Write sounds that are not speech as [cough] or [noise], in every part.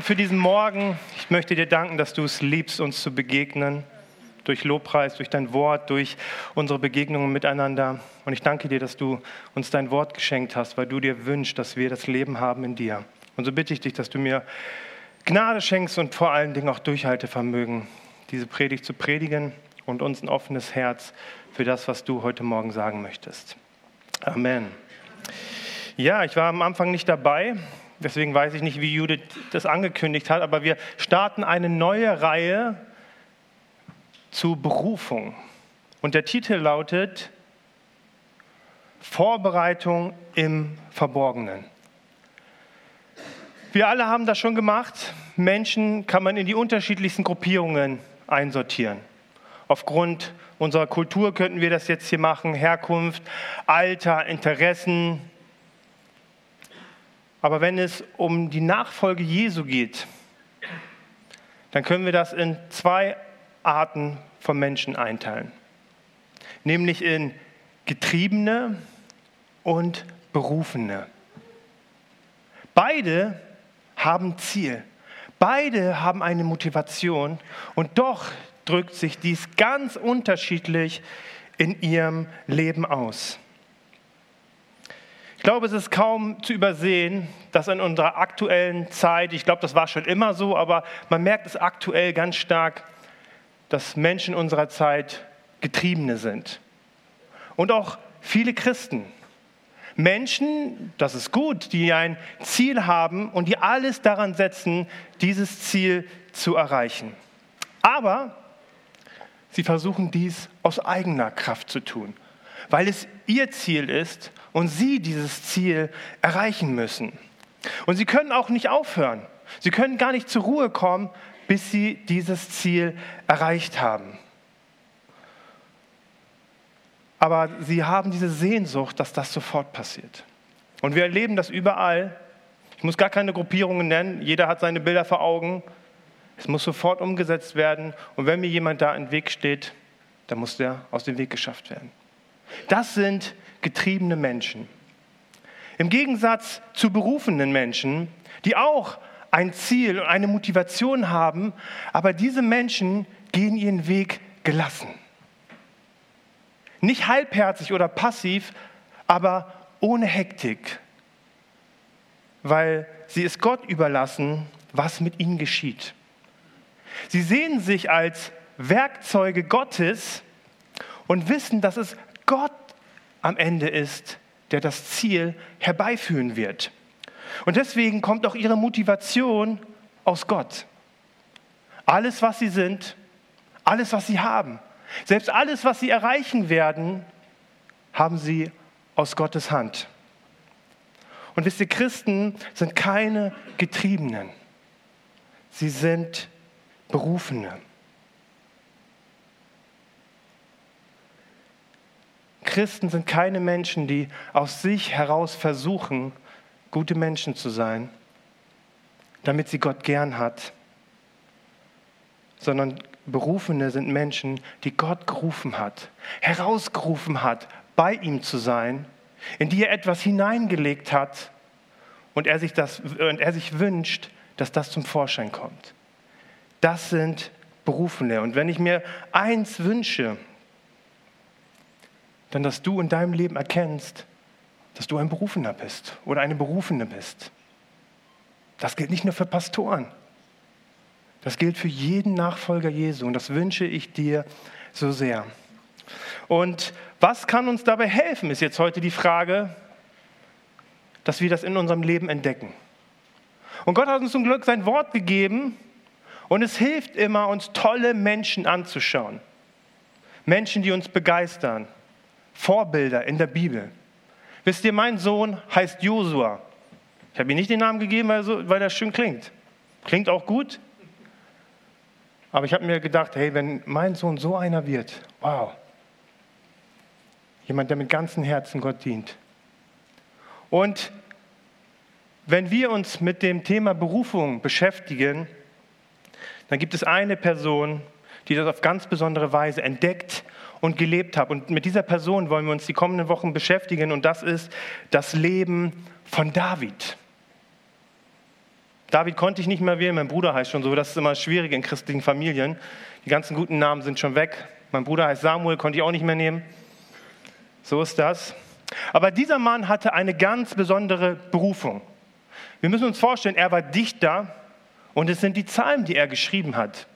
für diesen Morgen. Ich möchte dir danken, dass du es liebst, uns zu begegnen. Durch Lobpreis, durch dein Wort, durch unsere Begegnungen miteinander. Und ich danke dir, dass du uns dein Wort geschenkt hast, weil du dir wünschst, dass wir das Leben haben in dir. Und so bitte ich dich, dass du mir Gnade schenkst und vor allen Dingen auch Durchhaltevermögen, diese Predigt zu predigen und uns ein offenes Herz für das, was du heute Morgen sagen möchtest. Amen. Ja, ich war am Anfang nicht dabei, Deswegen weiß ich nicht, wie Judith das angekündigt hat, aber wir starten eine neue Reihe zu Berufung. Und der Titel lautet Vorbereitung im Verborgenen. Wir alle haben das schon gemacht. Menschen kann man in die unterschiedlichsten Gruppierungen einsortieren. Aufgrund unserer Kultur könnten wir das jetzt hier machen. Herkunft, Alter, Interessen, aber wenn es um die Nachfolge Jesu geht, dann können wir das in zwei Arten von Menschen einteilen. Nämlich in Getriebene und Berufene. Beide haben Ziel. Beide haben eine Motivation und doch drückt sich dies ganz unterschiedlich in ihrem Leben aus. Ich glaube, es ist kaum zu übersehen, dass in unserer aktuellen Zeit, ich glaube, das war schon immer so, aber man merkt es aktuell ganz stark, dass Menschen unserer Zeit Getriebene sind. Und auch viele Christen. Menschen, das ist gut, die ein Ziel haben und die alles daran setzen, dieses Ziel zu erreichen. Aber sie versuchen dies aus eigener Kraft zu tun, weil es ihr Ziel ist und sie dieses Ziel erreichen müssen. Und sie können auch nicht aufhören. Sie können gar nicht zur Ruhe kommen, bis sie dieses Ziel erreicht haben. Aber sie haben diese Sehnsucht, dass das sofort passiert. Und wir erleben das überall. Ich muss gar keine Gruppierungen nennen. Jeder hat seine Bilder vor Augen. Es muss sofort umgesetzt werden. Und wenn mir jemand da im Weg steht, dann muss der aus dem Weg geschafft werden. Das sind getriebene Menschen. Im Gegensatz zu berufenen Menschen, die auch ein Ziel und eine Motivation haben, aber diese Menschen gehen ihren Weg gelassen. Nicht halbherzig oder passiv, aber ohne Hektik, weil sie es Gott überlassen, was mit ihnen geschieht. Sie sehen sich als Werkzeuge Gottes und wissen, dass es Gott am Ende ist, der das Ziel herbeiführen wird. Und deswegen kommt auch ihre Motivation aus Gott. Alles, was sie sind, alles, was sie haben, selbst alles, was sie erreichen werden, haben sie aus Gottes Hand. Und wisst ihr, Christen sind keine Getriebenen. Sie sind Berufene. Christen sind keine Menschen, die aus sich heraus versuchen, gute Menschen zu sein, damit sie Gott gern hat, sondern Berufene sind Menschen, die Gott gerufen hat, herausgerufen hat, bei ihm zu sein, in die er etwas hineingelegt hat und er sich, das, und er sich wünscht, dass das zum Vorschein kommt. Das sind Berufene. Und wenn ich mir eins wünsche, dann dass du in deinem Leben erkennst, dass du ein Berufener bist oder eine Berufene bist. Das gilt nicht nur für Pastoren. Das gilt für jeden Nachfolger Jesu und das wünsche ich dir so sehr. Und was kann uns dabei helfen, ist jetzt heute die Frage, dass wir das in unserem Leben entdecken. Und Gott hat uns zum Glück sein Wort gegeben und es hilft immer, uns tolle Menschen anzuschauen. Menschen, die uns begeistern. Vorbilder in der Bibel. Wisst ihr, mein Sohn heißt Josua. Ich habe ihm nicht den Namen gegeben, weil, so, weil das schön klingt. Klingt auch gut. Aber ich habe mir gedacht, hey, wenn mein Sohn so einer wird, wow. Jemand, der mit ganzem Herzen Gott dient. Und wenn wir uns mit dem Thema Berufung beschäftigen, dann gibt es eine Person, die das auf ganz besondere Weise entdeckt und gelebt habe. Und mit dieser Person wollen wir uns die kommenden Wochen beschäftigen und das ist das Leben von David. David konnte ich nicht mehr wählen, mein Bruder heißt schon so. Das ist immer schwierig in christlichen Familien. Die ganzen guten Namen sind schon weg. Mein Bruder heißt Samuel, konnte ich auch nicht mehr nehmen. So ist das. Aber dieser Mann hatte eine ganz besondere Berufung. Wir müssen uns vorstellen, er war Dichter und es sind die Psalmen, die er geschrieben hat.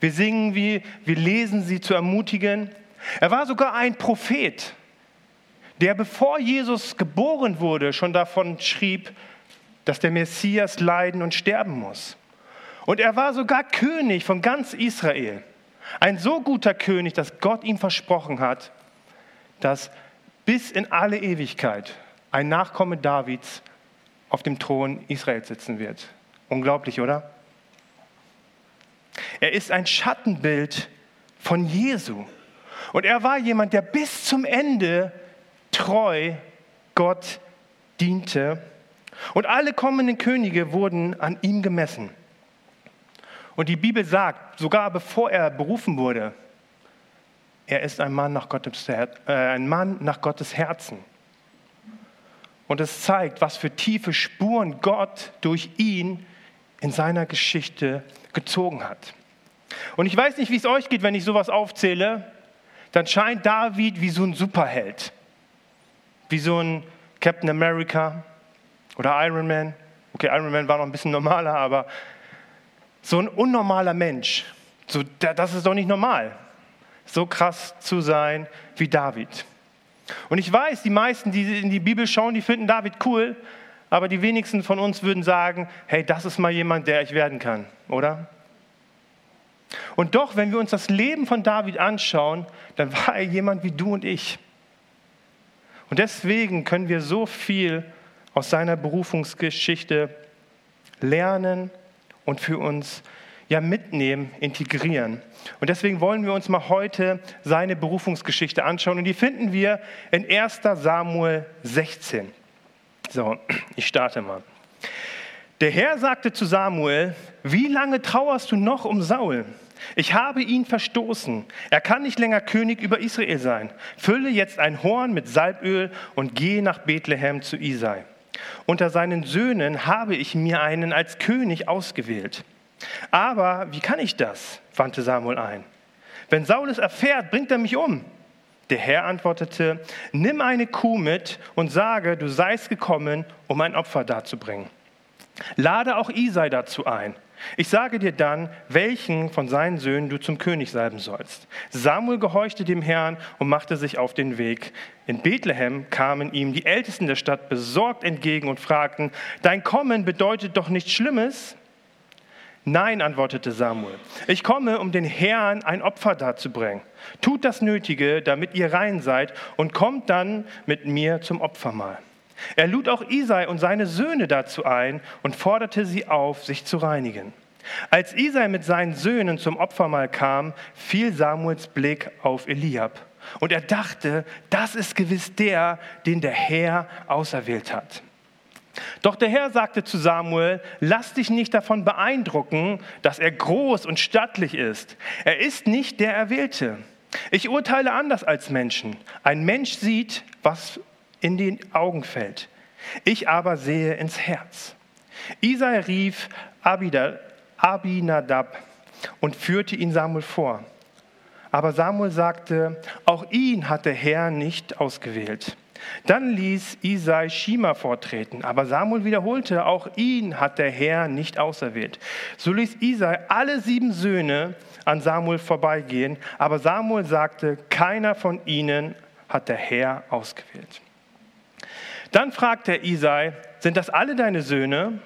Wir singen wie, wir lesen sie zu ermutigen. Er war sogar ein Prophet, der bevor Jesus geboren wurde, schon davon schrieb, dass der Messias leiden und sterben muss. Und er war sogar König von ganz Israel. Ein so guter König, dass Gott ihm versprochen hat, dass bis in alle Ewigkeit ein Nachkomme Davids auf dem Thron Israels sitzen wird. Unglaublich, oder? Er ist ein Schattenbild von Jesu. Und er war jemand, der bis zum Ende treu Gott diente. Und alle kommenden Könige wurden an ihm gemessen. Und die Bibel sagt, sogar bevor er berufen wurde, er ist ein Mann nach Gottes, äh, ein Mann nach Gottes Herzen. Und es zeigt, was für tiefe Spuren Gott durch ihn in seiner Geschichte gezogen hat. Und ich weiß nicht, wie es euch geht, wenn ich sowas aufzähle, dann scheint David wie so ein Superheld, wie so ein Captain America oder Iron Man. Okay, Iron Man war noch ein bisschen normaler, aber so ein unnormaler Mensch, so, das ist doch nicht normal, so krass zu sein wie David. Und ich weiß, die meisten, die in die Bibel schauen, die finden David cool, aber die wenigsten von uns würden sagen, hey, das ist mal jemand, der ich werden kann, oder? Und doch, wenn wir uns das Leben von David anschauen, dann war er jemand wie du und ich. Und deswegen können wir so viel aus seiner Berufungsgeschichte lernen und für uns ja mitnehmen, integrieren. Und deswegen wollen wir uns mal heute seine Berufungsgeschichte anschauen. Und die finden wir in 1 Samuel 16. So, ich starte mal. Der Herr sagte zu Samuel, wie lange trauerst du noch um Saul? Ich habe ihn verstoßen. Er kann nicht länger König über Israel sein. Fülle jetzt ein Horn mit Salböl und gehe nach Bethlehem zu Isai. Unter seinen Söhnen habe ich mir einen als König ausgewählt. Aber wie kann ich das? wandte Samuel ein. Wenn Saul es erfährt, bringt er mich um. Der Herr antwortete, nimm eine Kuh mit und sage, du seist gekommen, um ein Opfer darzubringen. Lade auch Isai dazu ein. Ich sage dir dann, welchen von seinen Söhnen du zum König salben sollst. Samuel gehorchte dem Herrn und machte sich auf den Weg. In Bethlehem kamen ihm die Ältesten der Stadt besorgt entgegen und fragten, dein Kommen bedeutet doch nichts Schlimmes? Nein, antwortete Samuel, ich komme, um den Herrn ein Opfer darzubringen. Tut das Nötige, damit ihr rein seid, und kommt dann mit mir zum Opfermahl. Er lud auch Isai und seine Söhne dazu ein und forderte sie auf, sich zu reinigen. Als Isai mit seinen Söhnen zum Opfermahl kam, fiel Samuels Blick auf Eliab. Und er dachte, das ist gewiss der, den der Herr auserwählt hat. Doch der Herr sagte zu Samuel, lass dich nicht davon beeindrucken, dass er groß und stattlich ist. Er ist nicht der Erwählte. Ich urteile anders als Menschen. Ein Mensch sieht, was in die Augen fällt. Ich aber sehe ins Herz. Isai rief Abinadab und führte ihn Samuel vor. Aber Samuel sagte, auch ihn hat der Herr nicht ausgewählt. Dann ließ Isai Shima vortreten, aber Samuel wiederholte, auch ihn hat der Herr nicht auserwählt. So ließ Isai alle sieben Söhne an Samuel vorbeigehen, aber Samuel sagte, keiner von ihnen hat der Herr ausgewählt. Dann fragte er Isai, sind das alle deine Söhne?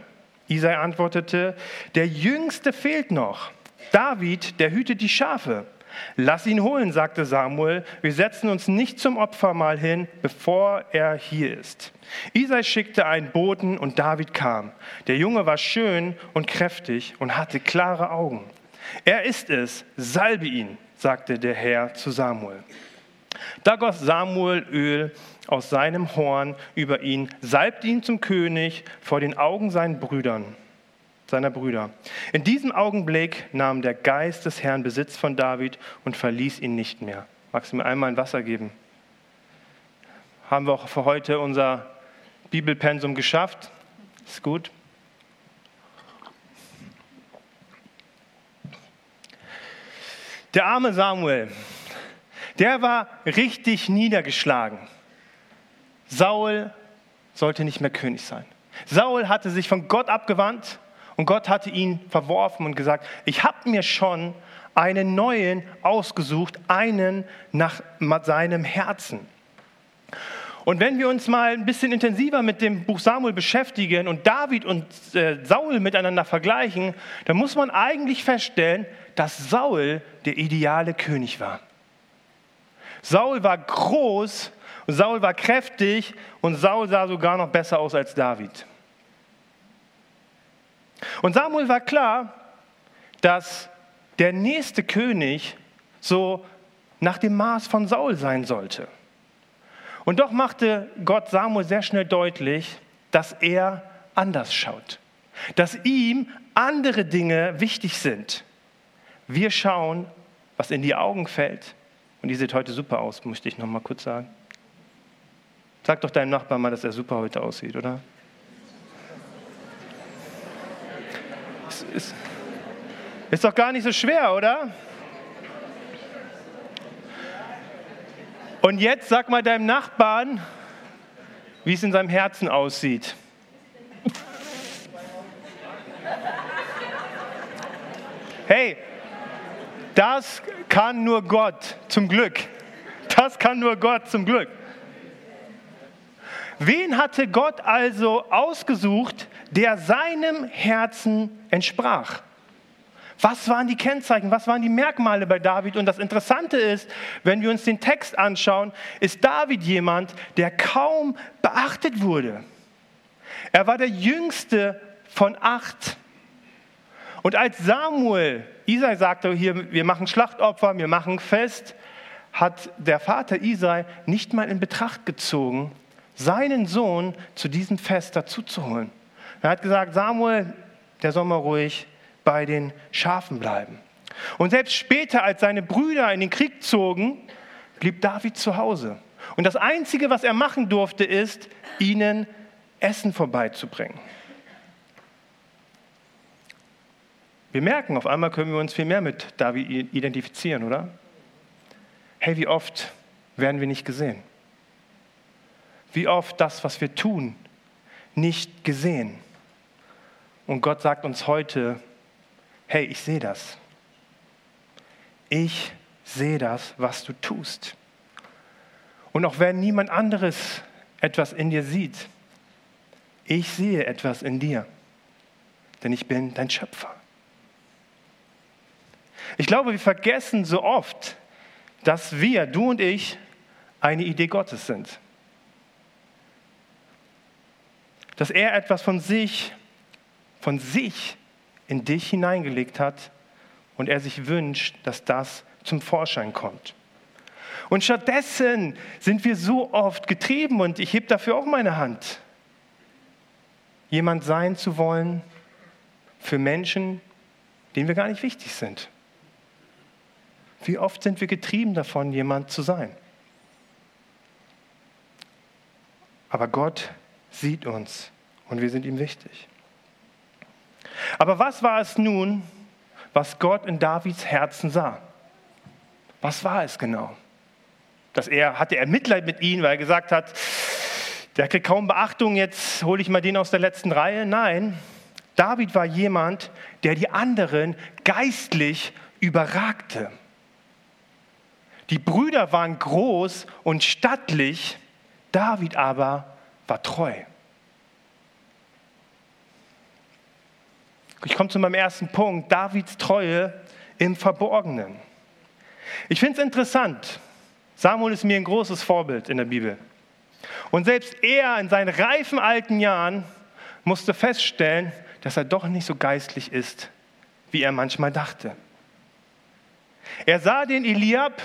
Isai antwortete, der Jüngste fehlt noch. David, der hütet die Schafe. Lass ihn holen, sagte Samuel. Wir setzen uns nicht zum Opfermahl hin, bevor er hier ist. Isai schickte einen Boten und David kam. Der Junge war schön und kräftig und hatte klare Augen. Er ist es, salbe ihn, sagte der Herr zu Samuel. Da goss Samuel Öl aus seinem Horn über ihn, salbte ihn zum König vor den Augen seinen Brüdern, seiner Brüder. In diesem Augenblick nahm der Geist des Herrn Besitz von David und verließ ihn nicht mehr. Magst du mir einmal ein Wasser geben? Haben wir auch für heute unser Bibelpensum geschafft? Ist gut. Der arme Samuel, der war richtig niedergeschlagen. Saul sollte nicht mehr König sein. Saul hatte sich von Gott abgewandt und Gott hatte ihn verworfen und gesagt, ich habe mir schon einen neuen ausgesucht, einen nach seinem Herzen. Und wenn wir uns mal ein bisschen intensiver mit dem Buch Samuel beschäftigen und David und äh, Saul miteinander vergleichen, dann muss man eigentlich feststellen, dass Saul der ideale König war. Saul war groß, Saul war kräftig und Saul sah sogar noch besser aus als David. Und Samuel war klar, dass der nächste König so nach dem Maß von Saul sein sollte. Und doch machte Gott Samuel sehr schnell deutlich, dass er anders schaut, dass ihm andere Dinge wichtig sind. Wir schauen, was in die Augen fällt. Und die sieht heute super aus, möchte ich noch mal kurz sagen. Sag doch deinem Nachbarn mal, dass er super heute aussieht, oder? Ist, ist, ist doch gar nicht so schwer, oder? Und jetzt sag mal deinem Nachbarn, wie es in seinem Herzen aussieht. Hey, das kann nur Gott zum Glück. Das kann nur Gott zum Glück. Wen hatte Gott also ausgesucht, der seinem Herzen entsprach? Was waren die Kennzeichen? Was waren die Merkmale bei David? Und das Interessante ist, wenn wir uns den Text anschauen, ist David jemand, der kaum beachtet wurde. Er war der jüngste von acht. Und als Samuel, Isai sagte hier, wir machen Schlachtopfer, wir machen Fest, hat der Vater Isai nicht mal in Betracht gezogen, seinen Sohn zu diesem Fest dazuzuholen. Er hat gesagt, Samuel, der soll mal ruhig bei den Schafen bleiben. Und selbst später, als seine Brüder in den Krieg zogen, blieb David zu Hause. Und das Einzige, was er machen durfte, ist, ihnen Essen vorbeizubringen. Wir merken, auf einmal können wir uns viel mehr mit David identifizieren, oder? Hey, wie oft werden wir nicht gesehen? Wie oft das, was wir tun, nicht gesehen? Und Gott sagt uns heute, hey, ich sehe das. Ich sehe das, was du tust. Und auch wenn niemand anderes etwas in dir sieht, ich sehe etwas in dir, denn ich bin dein Schöpfer. Ich glaube, wir vergessen so oft, dass wir, du und ich, eine Idee Gottes sind. Dass er etwas von sich, von sich in dich hineingelegt hat und er sich wünscht, dass das zum Vorschein kommt. Und stattdessen sind wir so oft getrieben und ich hebe dafür auch meine Hand, jemand sein zu wollen für Menschen, denen wir gar nicht wichtig sind. Wie oft sind wir getrieben davon, jemand zu sein? Aber Gott sieht uns und wir sind ihm wichtig. Aber was war es nun, was Gott in Davids Herzen sah? Was war es genau? Dass er, hatte er Mitleid mit ihm, weil er gesagt hat, der kriegt kaum Beachtung, jetzt hole ich mal den aus der letzten Reihe. Nein, David war jemand, der die anderen geistlich überragte. Die Brüder waren groß und stattlich, David aber war treu. Ich komme zu meinem ersten Punkt, Davids Treue im Verborgenen. Ich finde es interessant. Samuel ist mir ein großes Vorbild in der Bibel. Und selbst er in seinen reifen alten Jahren musste feststellen, dass er doch nicht so geistlich ist, wie er manchmal dachte. Er sah den Eliab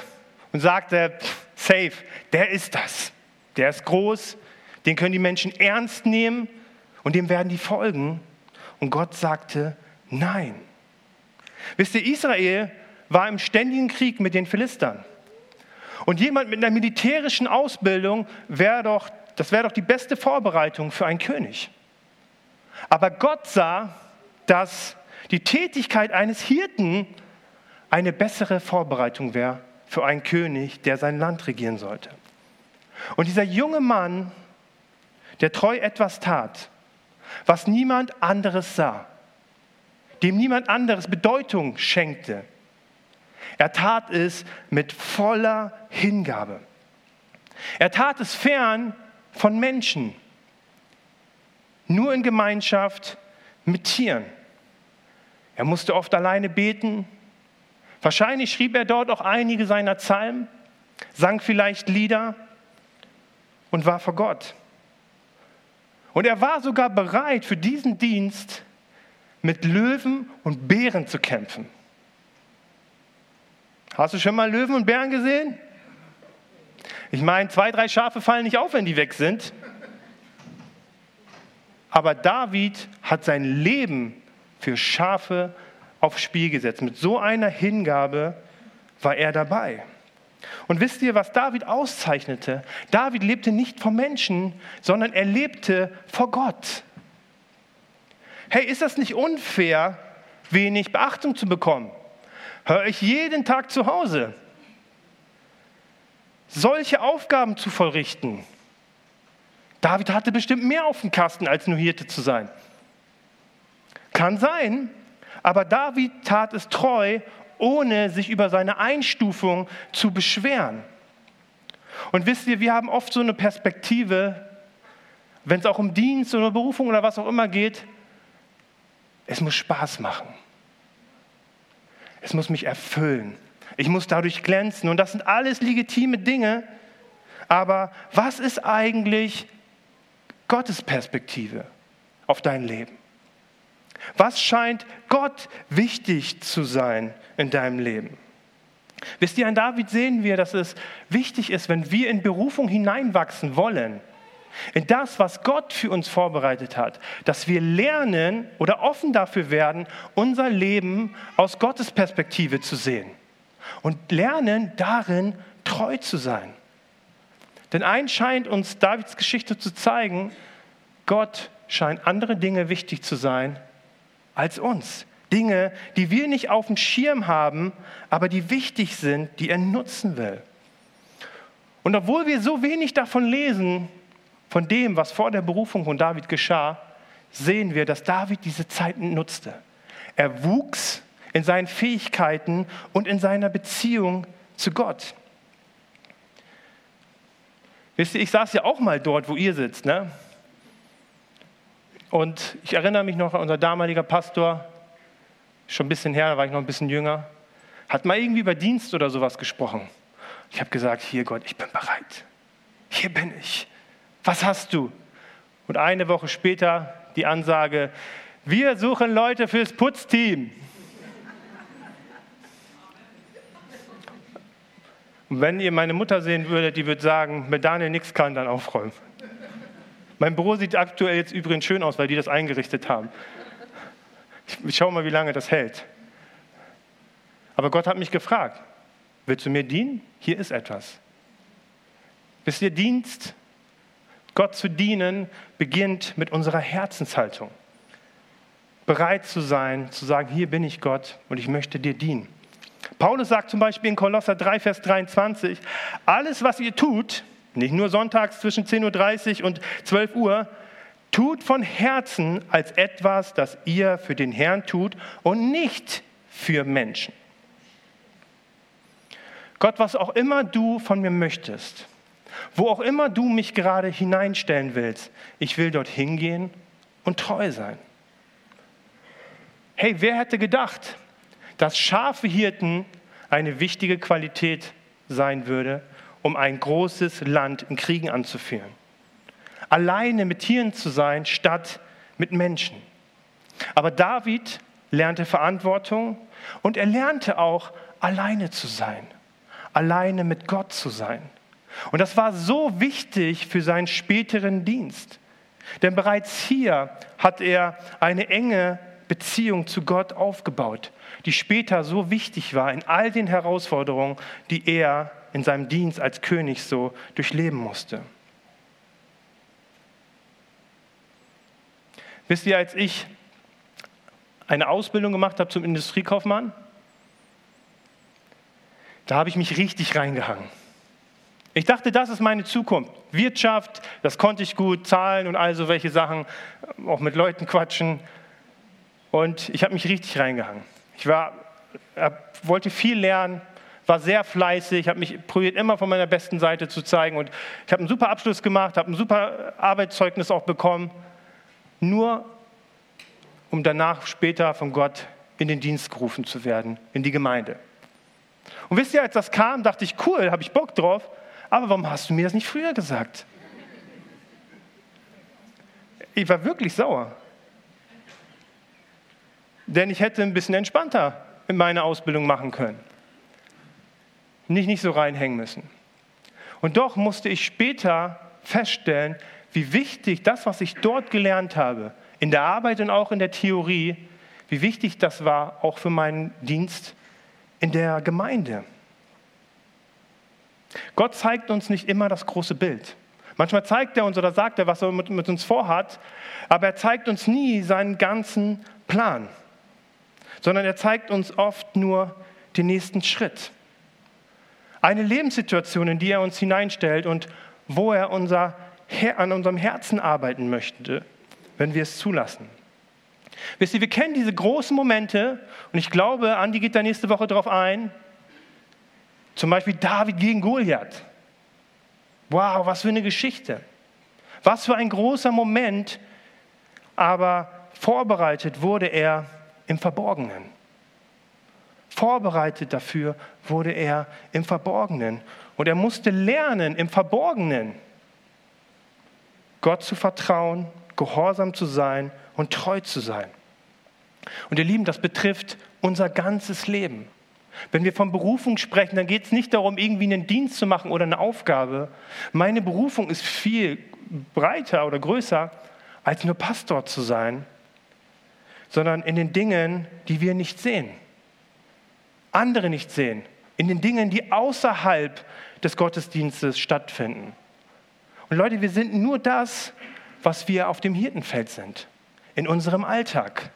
und sagte, safe, der ist das. Der ist groß, den können die Menschen ernst nehmen und dem werden die folgen. Und Gott sagte, nein. Wisst ihr, Israel war im ständigen Krieg mit den Philistern. Und jemand mit einer militärischen Ausbildung wäre doch, das wäre doch die beste Vorbereitung für einen König. Aber Gott sah, dass die Tätigkeit eines Hirten eine bessere Vorbereitung wäre für einen König, der sein Land regieren sollte. Und dieser junge Mann, der treu etwas tat, was niemand anderes sah, dem niemand anderes Bedeutung schenkte, er tat es mit voller Hingabe. Er tat es fern von Menschen, nur in Gemeinschaft mit Tieren. Er musste oft alleine beten. Wahrscheinlich schrieb er dort auch einige seiner Psalmen, sang vielleicht Lieder und war vor Gott. Und er war sogar bereit, für diesen Dienst mit Löwen und Bären zu kämpfen. Hast du schon mal Löwen und Bären gesehen? Ich meine, zwei, drei Schafe fallen nicht auf, wenn die weg sind. Aber David hat sein Leben für Schafe aufs Spiel gesetzt. Mit so einer Hingabe war er dabei. Und wisst ihr, was David auszeichnete? David lebte nicht vor Menschen, sondern er lebte vor Gott. Hey, ist das nicht unfair, wenig Beachtung zu bekommen? Höre ich jeden Tag zu Hause solche Aufgaben zu vollrichten. David hatte bestimmt mehr auf dem Kasten, als nur Hirte zu sein. Kann sein, aber David tat es treu, ohne sich über seine Einstufung zu beschweren. Und wisst ihr, wir haben oft so eine Perspektive, wenn es auch um Dienst oder Berufung oder was auch immer geht, es muss Spaß machen. Es muss mich erfüllen. Ich muss dadurch glänzen. Und das sind alles legitime Dinge. Aber was ist eigentlich Gottes Perspektive auf dein Leben? Was scheint Gott wichtig zu sein in deinem Leben? Wisst ihr, an David sehen wir, dass es wichtig ist, wenn wir in Berufung hineinwachsen wollen, in das, was Gott für uns vorbereitet hat, dass wir lernen oder offen dafür werden, unser Leben aus Gottes Perspektive zu sehen und lernen darin treu zu sein. Denn eins scheint uns Davids Geschichte zu zeigen, Gott scheint andere Dinge wichtig zu sein als uns. Dinge, die wir nicht auf dem Schirm haben, aber die wichtig sind, die er nutzen will. Und obwohl wir so wenig davon lesen, von dem, was vor der Berufung von David geschah, sehen wir, dass David diese Zeiten nutzte. Er wuchs in seinen Fähigkeiten und in seiner Beziehung zu Gott. Wisst ihr, ich saß ja auch mal dort, wo ihr sitzt. Ne? Und ich erinnere mich noch an unser damaliger Pastor, schon ein bisschen her, da war ich noch ein bisschen jünger, hat mal irgendwie über Dienst oder sowas gesprochen. Ich habe gesagt, hier Gott, ich bin bereit. Hier bin ich. Was hast du? Und eine Woche später die Ansage, wir suchen Leute fürs Putzteam. Und wenn ihr meine Mutter sehen würdet, die würde sagen, wenn Daniel nichts kann, dann aufräumen. Mein Büro sieht aktuell jetzt übrigens schön aus, weil die das eingerichtet haben. Ich schaue mal, wie lange das hält. Aber Gott hat mich gefragt, willst du mir dienen? Hier ist etwas. Wisst ihr, Dienst, Gott zu dienen, beginnt mit unserer Herzenshaltung. Bereit zu sein, zu sagen, hier bin ich Gott und ich möchte dir dienen. Paulus sagt zum Beispiel in Kolosser 3, Vers 23, alles, was ihr tut, nicht nur sonntags zwischen 10.30 Uhr und 12 Uhr, tut von Herzen als etwas, das ihr für den Herrn tut und nicht für Menschen. Gott, was auch immer du von mir möchtest, wo auch immer du mich gerade hineinstellen willst, ich will dort hingehen und treu sein. Hey, wer hätte gedacht, dass Schafehirten eine wichtige Qualität sein würde, um ein großes Land in Kriegen anzuführen. Alleine mit Tieren zu sein, statt mit Menschen. Aber David lernte Verantwortung und er lernte auch, alleine zu sein, alleine mit Gott zu sein. Und das war so wichtig für seinen späteren Dienst. Denn bereits hier hat er eine enge Beziehung zu Gott aufgebaut, die später so wichtig war in all den Herausforderungen, die er in seinem Dienst als König so durchleben musste. Wisst ihr, als ich eine Ausbildung gemacht habe zum Industriekaufmann, Da habe ich mich richtig reingehangen. Ich dachte, das ist meine Zukunft. Wirtschaft, das konnte ich gut, Zahlen und all so welche Sachen, auch mit Leuten quatschen. Und ich habe mich richtig reingehangen. Ich war, wollte viel lernen, war sehr fleißig, habe mich probiert, immer von meiner besten Seite zu zeigen. Und ich habe einen super Abschluss gemacht, habe ein super Arbeitszeugnis auch bekommen. Nur um danach später von Gott in den Dienst gerufen zu werden, in die Gemeinde. Und wisst ihr, als das kam, dachte ich, cool, habe ich Bock drauf, aber warum hast du mir das nicht früher gesagt? Ich war wirklich sauer. Denn ich hätte ein bisschen entspannter in meine Ausbildung machen können. Nicht, nicht so reinhängen müssen. Und doch musste ich später feststellen, wie wichtig das, was ich dort gelernt habe, in der Arbeit und auch in der Theorie, wie wichtig das war, auch für meinen Dienst in der Gemeinde. Gott zeigt uns nicht immer das große Bild. Manchmal zeigt er uns oder sagt er, was er mit, mit uns vorhat, aber er zeigt uns nie seinen ganzen Plan, sondern er zeigt uns oft nur den nächsten Schritt. Eine Lebenssituation, in die er uns hineinstellt und wo er unser, an unserem Herzen arbeiten möchte, wenn wir es zulassen. Wisst ihr, wir kennen diese großen Momente und ich glaube, Andi geht da nächste Woche drauf ein. Zum Beispiel David gegen Goliath. Wow, was für eine Geschichte. Was für ein großer Moment, aber vorbereitet wurde er im Verborgenen. Vorbereitet dafür wurde er im Verborgenen. Und er musste lernen, im Verborgenen Gott zu vertrauen, gehorsam zu sein und treu zu sein. Und ihr Lieben, das betrifft unser ganzes Leben. Wenn wir von Berufung sprechen, dann geht es nicht darum, irgendwie einen Dienst zu machen oder eine Aufgabe. Meine Berufung ist viel breiter oder größer, als nur Pastor zu sein, sondern in den Dingen, die wir nicht sehen, andere nicht sehen, in den Dingen, die außerhalb des Gottesdienstes stattfinden. Und Leute, wir sind nur das, was wir auf dem Hirtenfeld sind, in unserem Alltag.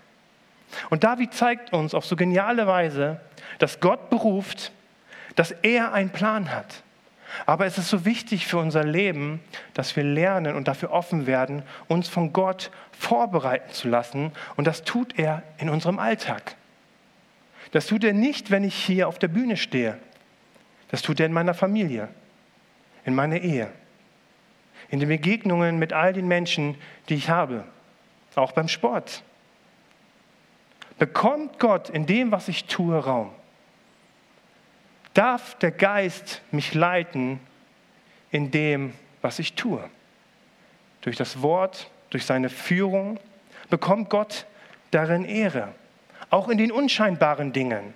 Und David zeigt uns auf so geniale Weise, dass Gott beruft, dass er einen Plan hat. Aber es ist so wichtig für unser Leben, dass wir lernen und dafür offen werden, uns von Gott vorbereiten zu lassen. Und das tut er in unserem Alltag. Das tut er nicht, wenn ich hier auf der Bühne stehe. Das tut er in meiner Familie, in meiner Ehe, in den Begegnungen mit all den Menschen, die ich habe, auch beim Sport. Bekommt Gott in dem, was ich tue, Raum? Darf der Geist mich leiten in dem, was ich tue? Durch das Wort, durch seine Führung bekommt Gott darin Ehre, auch in den unscheinbaren Dingen.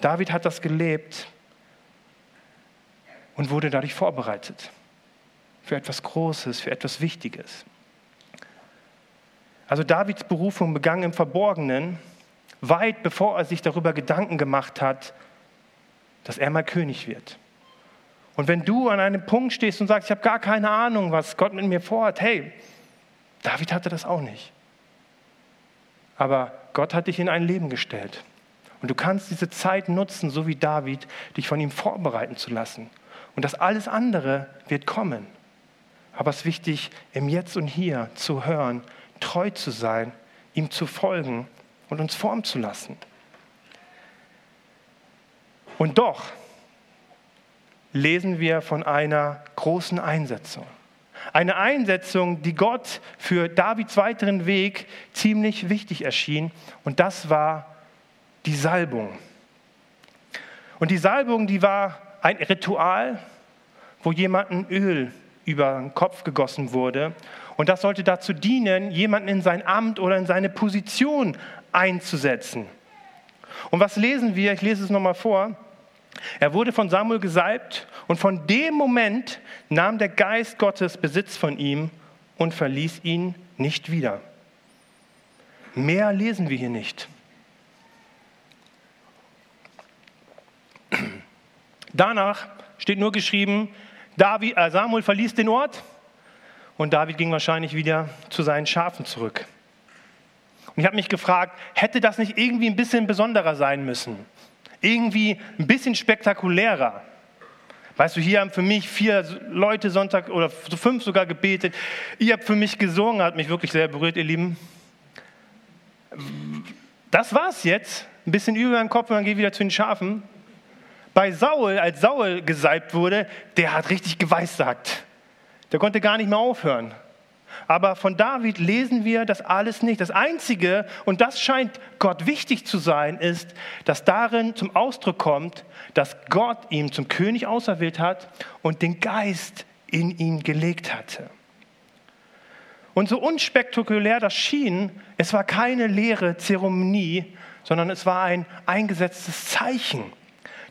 David hat das gelebt und wurde dadurch vorbereitet für etwas Großes, für etwas Wichtiges. Also Davids Berufung begann im Verborgenen, weit bevor er sich darüber Gedanken gemacht hat, dass er mal König wird. Und wenn du an einem Punkt stehst und sagst, ich habe gar keine Ahnung, was Gott mit mir vorhat, hey, David hatte das auch nicht. Aber Gott hat dich in ein Leben gestellt. Und du kannst diese Zeit nutzen, so wie David, dich von ihm vorbereiten zu lassen. Und das alles andere wird kommen. Aber es ist wichtig, im Jetzt und Hier zu hören, treu zu sein, ihm zu folgen und uns formen zu lassen. Und doch lesen wir von einer großen Einsetzung. Eine Einsetzung, die Gott für Davids weiteren Weg ziemlich wichtig erschien. Und das war die Salbung. Und die Salbung, die war ein Ritual, wo jemandem Öl über den Kopf gegossen wurde. Und das sollte dazu dienen, jemanden in sein Amt oder in seine Position einzusetzen. Und was lesen wir? Ich lese es nochmal vor. Er wurde von Samuel gesalbt und von dem Moment nahm der Geist Gottes Besitz von ihm und verließ ihn nicht wieder. Mehr lesen wir hier nicht. Danach steht nur geschrieben, David, äh Samuel verließ den Ort und David ging wahrscheinlich wieder zu seinen Schafen zurück. Und ich habe mich gefragt, hätte das nicht irgendwie ein bisschen besonderer sein müssen? Irgendwie ein bisschen spektakulärer. Weißt du, hier haben für mich vier Leute Sonntag oder fünf sogar gebetet. Ihr habt für mich gesungen, hat mich wirklich sehr berührt, ihr Lieben. Das war's jetzt. Ein bisschen über den Kopf und dann geht wieder zu den Schafen. Bei Saul, als Saul gesalbt wurde, der hat richtig geweissagt. Der konnte gar nicht mehr aufhören. Aber von David lesen wir das alles nicht. Das Einzige, und das scheint Gott wichtig zu sein, ist, dass darin zum Ausdruck kommt, dass Gott ihn zum König auserwählt hat und den Geist in ihn gelegt hatte. Und so unspektakulär das schien, es war keine leere Zeremonie, sondern es war ein eingesetztes Zeichen,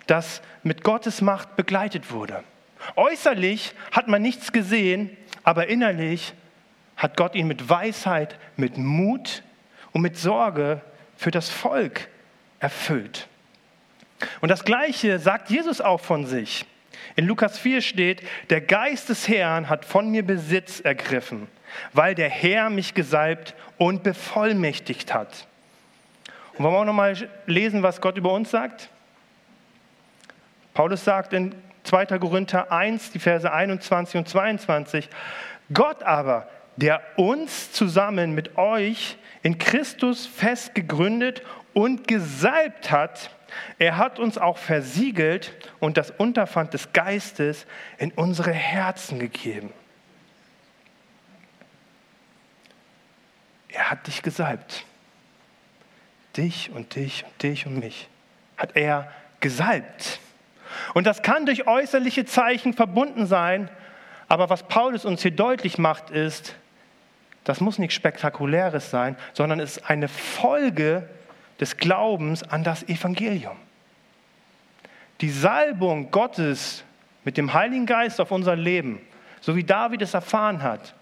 das mit Gottes Macht begleitet wurde. Äußerlich hat man nichts gesehen, aber innerlich hat Gott ihn mit Weisheit, mit Mut und mit Sorge für das Volk erfüllt. Und das Gleiche sagt Jesus auch von sich. In Lukas 4 steht, der Geist des Herrn hat von mir Besitz ergriffen, weil der Herr mich gesalbt und bevollmächtigt hat. Und wollen wir auch nochmal lesen, was Gott über uns sagt? Paulus sagt in 2. Korinther 1, die Verse 21 und 22, Gott aber, der uns zusammen mit euch in Christus fest gegründet und gesalbt hat, er hat uns auch versiegelt und das Unterpfand des Geistes in unsere Herzen gegeben. Er hat dich gesalbt. Dich und dich und dich und mich hat er gesalbt. Und das kann durch äußerliche Zeichen verbunden sein, aber was Paulus uns hier deutlich macht, ist, das muss nichts Spektakuläres sein, sondern es ist eine Folge des Glaubens an das Evangelium. Die Salbung Gottes mit dem Heiligen Geist auf unser Leben, so wie David es erfahren hat,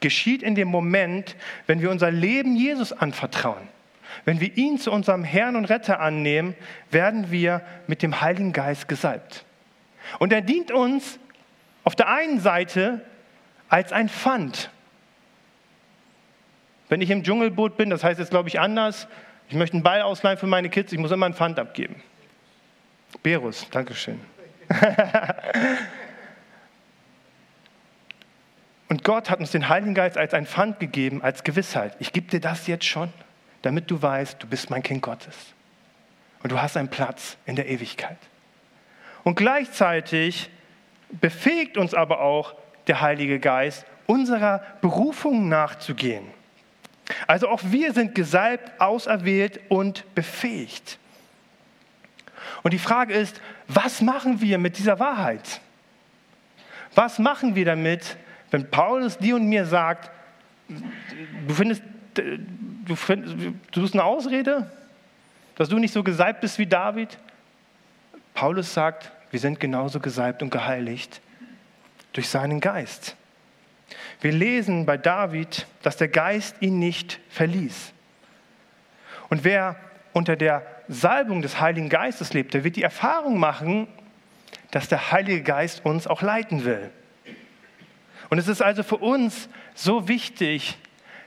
geschieht in dem Moment, wenn wir unser Leben Jesus anvertrauen. Wenn wir ihn zu unserem Herrn und Retter annehmen, werden wir mit dem Heiligen Geist gesalbt. Und er dient uns auf der einen Seite als ein Pfand, wenn ich im Dschungelboot bin, das heißt jetzt, glaube ich, anders, ich möchte einen Ball ausleihen für meine Kids, ich muss immer einen Pfand abgeben. Berus, Dankeschön. [laughs] Und Gott hat uns den Heiligen Geist als ein Pfand gegeben, als Gewissheit. Ich gebe dir das jetzt schon, damit du weißt, du bist mein Kind Gottes. Und du hast einen Platz in der Ewigkeit. Und gleichzeitig befähigt uns aber auch der Heilige Geist, unserer Berufung nachzugehen. Also auch wir sind gesalbt, auserwählt und befähigt. Und die Frage ist, was machen wir mit dieser Wahrheit? Was machen wir damit, wenn Paulus dir und mir sagt, du findest, du, findest, du bist eine Ausrede, dass du nicht so gesalbt bist wie David? Paulus sagt, wir sind genauso gesalbt und geheiligt durch seinen Geist. Wir lesen bei David, dass der Geist ihn nicht verließ. Und wer unter der Salbung des Heiligen Geistes lebt, der wird die Erfahrung machen, dass der Heilige Geist uns auch leiten will. Und es ist also für uns so wichtig,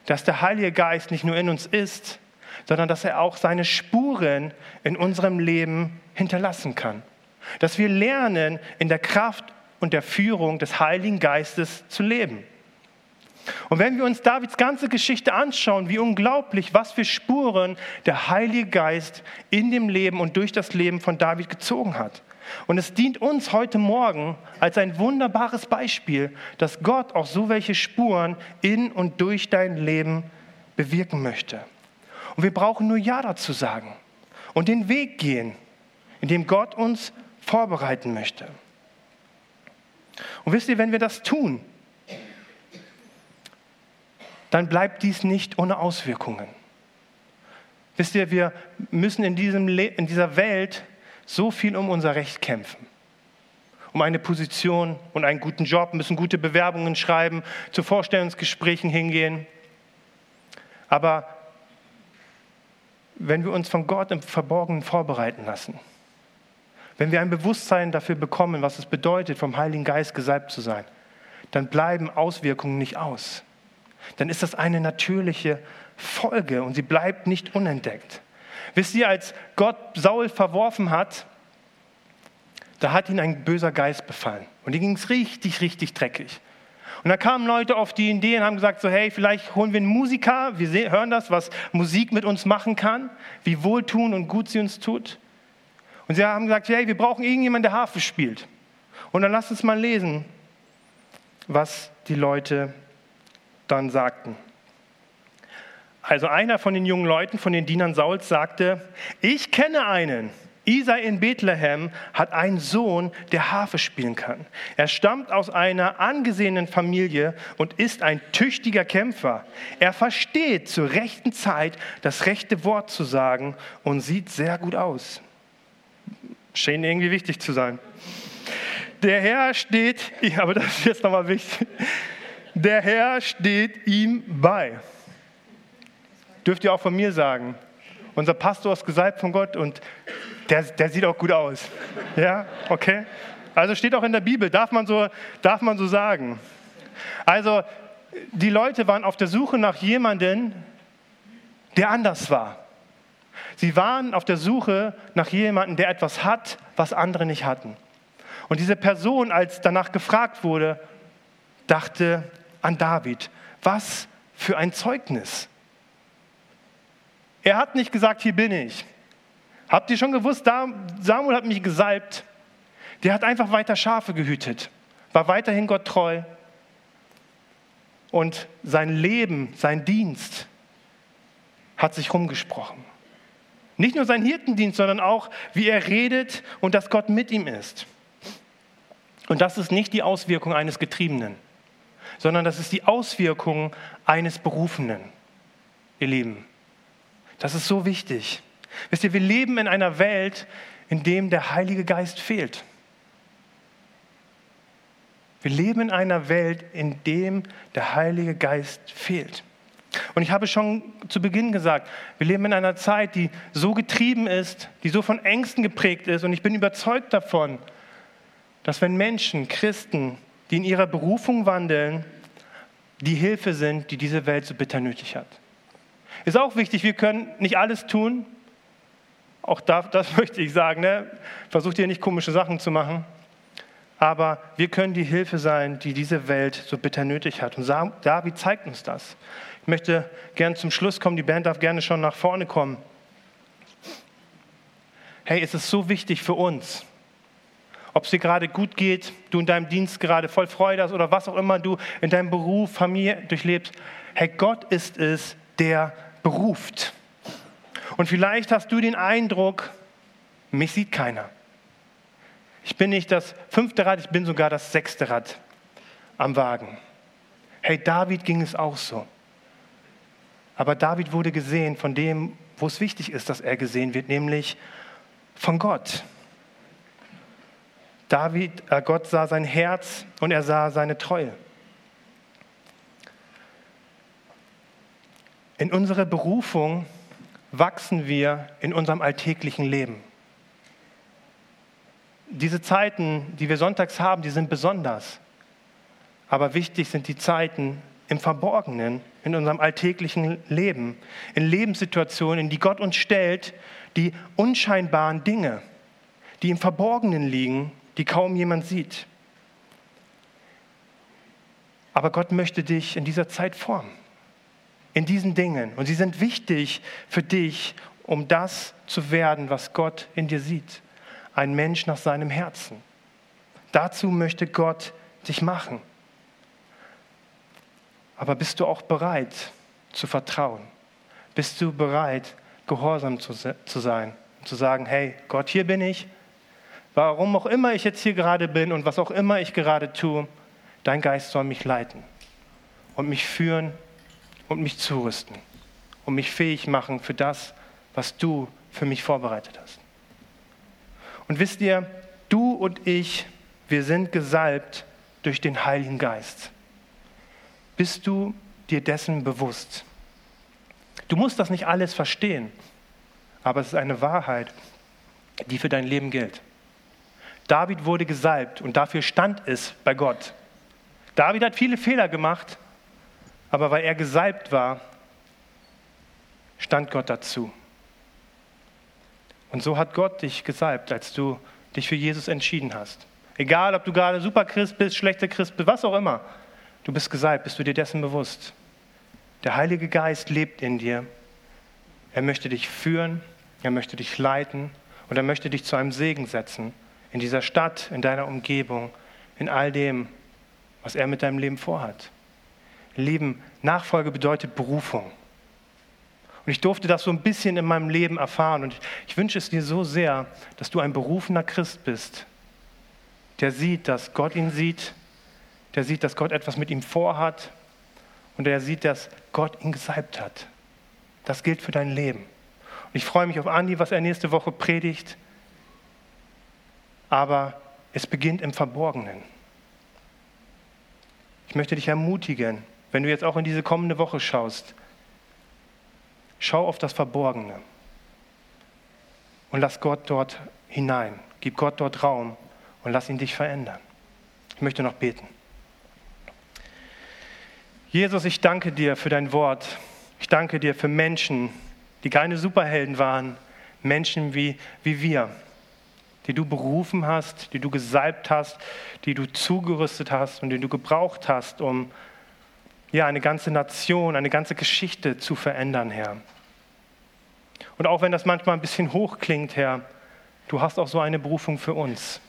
dass der Heilige Geist nicht nur in uns ist, sondern dass er auch seine Spuren in unserem Leben hinterlassen kann. Dass wir lernen, in der Kraft und der Führung des Heiligen Geistes zu leben. Und wenn wir uns Davids ganze Geschichte anschauen, wie unglaublich, was für Spuren der Heilige Geist in dem Leben und durch das Leben von David gezogen hat. Und es dient uns heute Morgen als ein wunderbares Beispiel, dass Gott auch so welche Spuren in und durch dein Leben bewirken möchte. Und wir brauchen nur Ja dazu sagen und den Weg gehen, in dem Gott uns vorbereiten möchte. Und wisst ihr, wenn wir das tun, dann bleibt dies nicht ohne Auswirkungen. Wisst ihr, wir müssen in, diesem in dieser Welt so viel um unser Recht kämpfen. Um eine Position und einen guten Job, müssen gute Bewerbungen schreiben, zu Vorstellungsgesprächen hingehen. Aber wenn wir uns von Gott im Verborgenen vorbereiten lassen, wenn wir ein Bewusstsein dafür bekommen, was es bedeutet, vom Heiligen Geist gesalbt zu sein, dann bleiben Auswirkungen nicht aus dann ist das eine natürliche Folge und sie bleibt nicht unentdeckt. Wisst ihr, als Gott Saul verworfen hat, da hat ihn ein böser Geist befallen. Und ihm ging es richtig, richtig dreckig. Und da kamen Leute auf die Idee und haben gesagt, so hey, vielleicht holen wir einen Musiker, wir hören das, was Musik mit uns machen kann, wie wohltun und gut sie uns tut. Und sie haben gesagt, hey, wir brauchen irgendjemanden, der Harfe spielt. Und dann lasst uns mal lesen, was die Leute dann sagten. Also einer von den jungen Leuten, von den Dienern Sauls, sagte, ich kenne einen, Isai in Bethlehem hat einen Sohn, der Harfe spielen kann. Er stammt aus einer angesehenen Familie und ist ein tüchtiger Kämpfer. Er versteht zur rechten Zeit das rechte Wort zu sagen und sieht sehr gut aus. Scheint irgendwie wichtig zu sein. Der Herr steht, [laughs] aber das ist jetzt nochmal wichtig, der Herr steht ihm bei. Dürft ihr auch von mir sagen. Unser Pastor ist gesalbt von Gott und der, der sieht auch gut aus. Ja, okay? Also steht auch in der Bibel, darf man so, darf man so sagen. Also die Leute waren auf der Suche nach jemandem, der anders war. Sie waren auf der Suche nach jemandem, der etwas hat, was andere nicht hatten. Und diese Person, als danach gefragt wurde, dachte an David. Was für ein Zeugnis. Er hat nicht gesagt, hier bin ich. Habt ihr schon gewusst, Samuel hat mich gesalbt. Der hat einfach weiter Schafe gehütet, war weiterhin Gott treu. Und sein Leben, sein Dienst hat sich rumgesprochen. Nicht nur sein Hirtendienst, sondern auch, wie er redet und dass Gott mit ihm ist. Und das ist nicht die Auswirkung eines Getriebenen, sondern das ist die Auswirkung eines Berufenen, ihr Lieben. Das ist so wichtig. Wisst ihr, wir leben in einer Welt, in dem der Heilige Geist fehlt. Wir leben in einer Welt, in dem der Heilige Geist fehlt. Und ich habe schon zu Beginn gesagt, wir leben in einer Zeit, die so getrieben ist, die so von Ängsten geprägt ist. Und ich bin überzeugt davon, dass wenn Menschen, Christen, die in ihrer Berufung wandeln, die Hilfe sind, die diese Welt so bitter nötig hat. Ist auch wichtig, wir können nicht alles tun, auch da, das [laughs] möchte ich sagen, ne? versucht ihr nicht komische Sachen zu machen. Aber wir können die Hilfe sein, die diese Welt so bitter nötig hat. Und David zeigt uns das. Ich möchte gerne zum Schluss kommen. Die Band darf gerne schon nach vorne kommen. Hey, es ist so wichtig für uns, ob es dir gerade gut geht, du in deinem Dienst gerade voll Freude hast oder was auch immer du in deinem Beruf, Familie durchlebst. Hey, Gott ist es, der beruft. Und vielleicht hast du den Eindruck, mich sieht keiner. Ich bin nicht das fünfte Rad, ich bin sogar das sechste Rad am Wagen. Hey, David ging es auch so. Aber David wurde gesehen von dem, wo es wichtig ist, dass er gesehen wird, nämlich von Gott. David, äh Gott sah sein Herz und er sah seine Treue. In unserer Berufung wachsen wir in unserem alltäglichen Leben. Diese Zeiten, die wir sonntags haben, die sind besonders. Aber wichtig sind die Zeiten im Verborgenen, in unserem alltäglichen Leben, in Lebenssituationen, in die Gott uns stellt, die unscheinbaren Dinge, die im Verborgenen liegen, die kaum jemand sieht. Aber Gott möchte dich in dieser Zeit formen in diesen Dingen. Und sie sind wichtig für dich, um das zu werden, was Gott in dir sieht. Ein Mensch nach seinem Herzen. Dazu möchte Gott dich machen. Aber bist du auch bereit zu vertrauen? Bist du bereit, gehorsam zu, sein und zu sagen, hey Gott, hier bin ich. Warum auch immer ich jetzt hier gerade bin und was auch immer ich gerade tue, dein Geist soll mich leiten und mich führen und mich zurüsten und mich fähig machen für das, was du für mich vorbereitet hast. Und wisst ihr, du und ich, wir sind gesalbt durch den Heiligen Geist. Bist du dir dessen bewusst? Du musst das nicht alles verstehen, aber es ist eine Wahrheit, die für dein Leben gilt. David wurde gesalbt und dafür stand es bei Gott. David hat viele Fehler gemacht, aber weil er gesalbt war, stand Gott dazu. Und so hat Gott dich gesalbt, als du dich für Jesus entschieden hast. Egal, ob du gerade super Christ bist, schlechter Christ bist, was auch immer. Du bist gesalbt, bist du dir dessen bewusst. Der Heilige Geist lebt in dir. Er möchte dich führen, er möchte dich leiten und er möchte dich zu einem Segen setzen. In dieser Stadt, in deiner Umgebung, in all dem, was er mit deinem Leben vorhat. Lieben, Nachfolge bedeutet Berufung. Und ich durfte das so ein bisschen in meinem Leben erfahren. Und ich wünsche es dir so sehr, dass du ein berufener Christ bist, der sieht, dass Gott ihn sieht, der sieht, dass Gott etwas mit ihm vorhat und der sieht, dass Gott ihn gesalbt hat. Das gilt für dein Leben. Und ich freue mich auf Andi, was er nächste Woche predigt. Aber es beginnt im Verborgenen. Ich möchte dich ermutigen, wenn du jetzt auch in diese kommende Woche schaust, schau auf das Verborgene und lass Gott dort hinein. Gib Gott dort Raum und lass ihn dich verändern. Ich möchte noch beten. Jesus, ich danke dir für dein Wort. Ich danke dir für Menschen, die keine Superhelden waren, Menschen wie, wie wir, die du berufen hast, die du gesalbt hast, die du zugerüstet hast und die du gebraucht hast, um ja, eine ganze Nation, eine ganze Geschichte zu verändern, Herr. Und auch wenn das manchmal ein bisschen hoch klingt, Herr, du hast auch so eine Berufung für uns.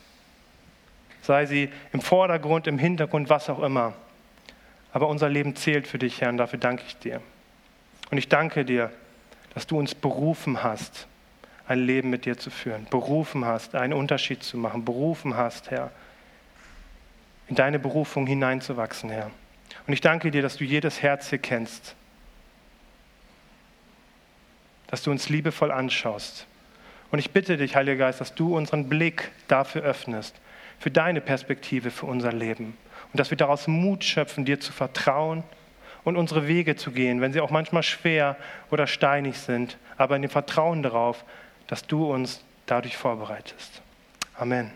Sei sie im Vordergrund, im Hintergrund, was auch immer. Aber unser Leben zählt für dich, Herr, und dafür danke ich dir. Und ich danke dir, dass du uns berufen hast, ein Leben mit dir zu führen, berufen hast, einen Unterschied zu machen, berufen hast, Herr, in deine Berufung hineinzuwachsen, Herr. Und ich danke dir, dass du jedes Herz hier kennst, dass du uns liebevoll anschaust. Und ich bitte dich, Heiliger Geist, dass du unseren Blick dafür öffnest, für deine Perspektive, für unser Leben. Und dass wir daraus Mut schöpfen, dir zu vertrauen und unsere Wege zu gehen, wenn sie auch manchmal schwer oder steinig sind, aber in dem Vertrauen darauf, dass du uns dadurch vorbereitest. Amen.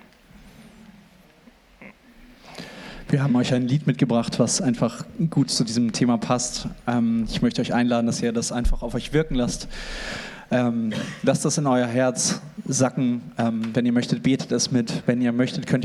Wir haben euch ein Lied mitgebracht, was einfach gut zu diesem Thema passt. Ähm, ich möchte euch einladen, dass ihr das einfach auf euch wirken lasst. Ähm, lasst das in euer Herz sacken. Ähm, wenn ihr möchtet, betet es mit. Wenn ihr möchtet, könnt ihr auch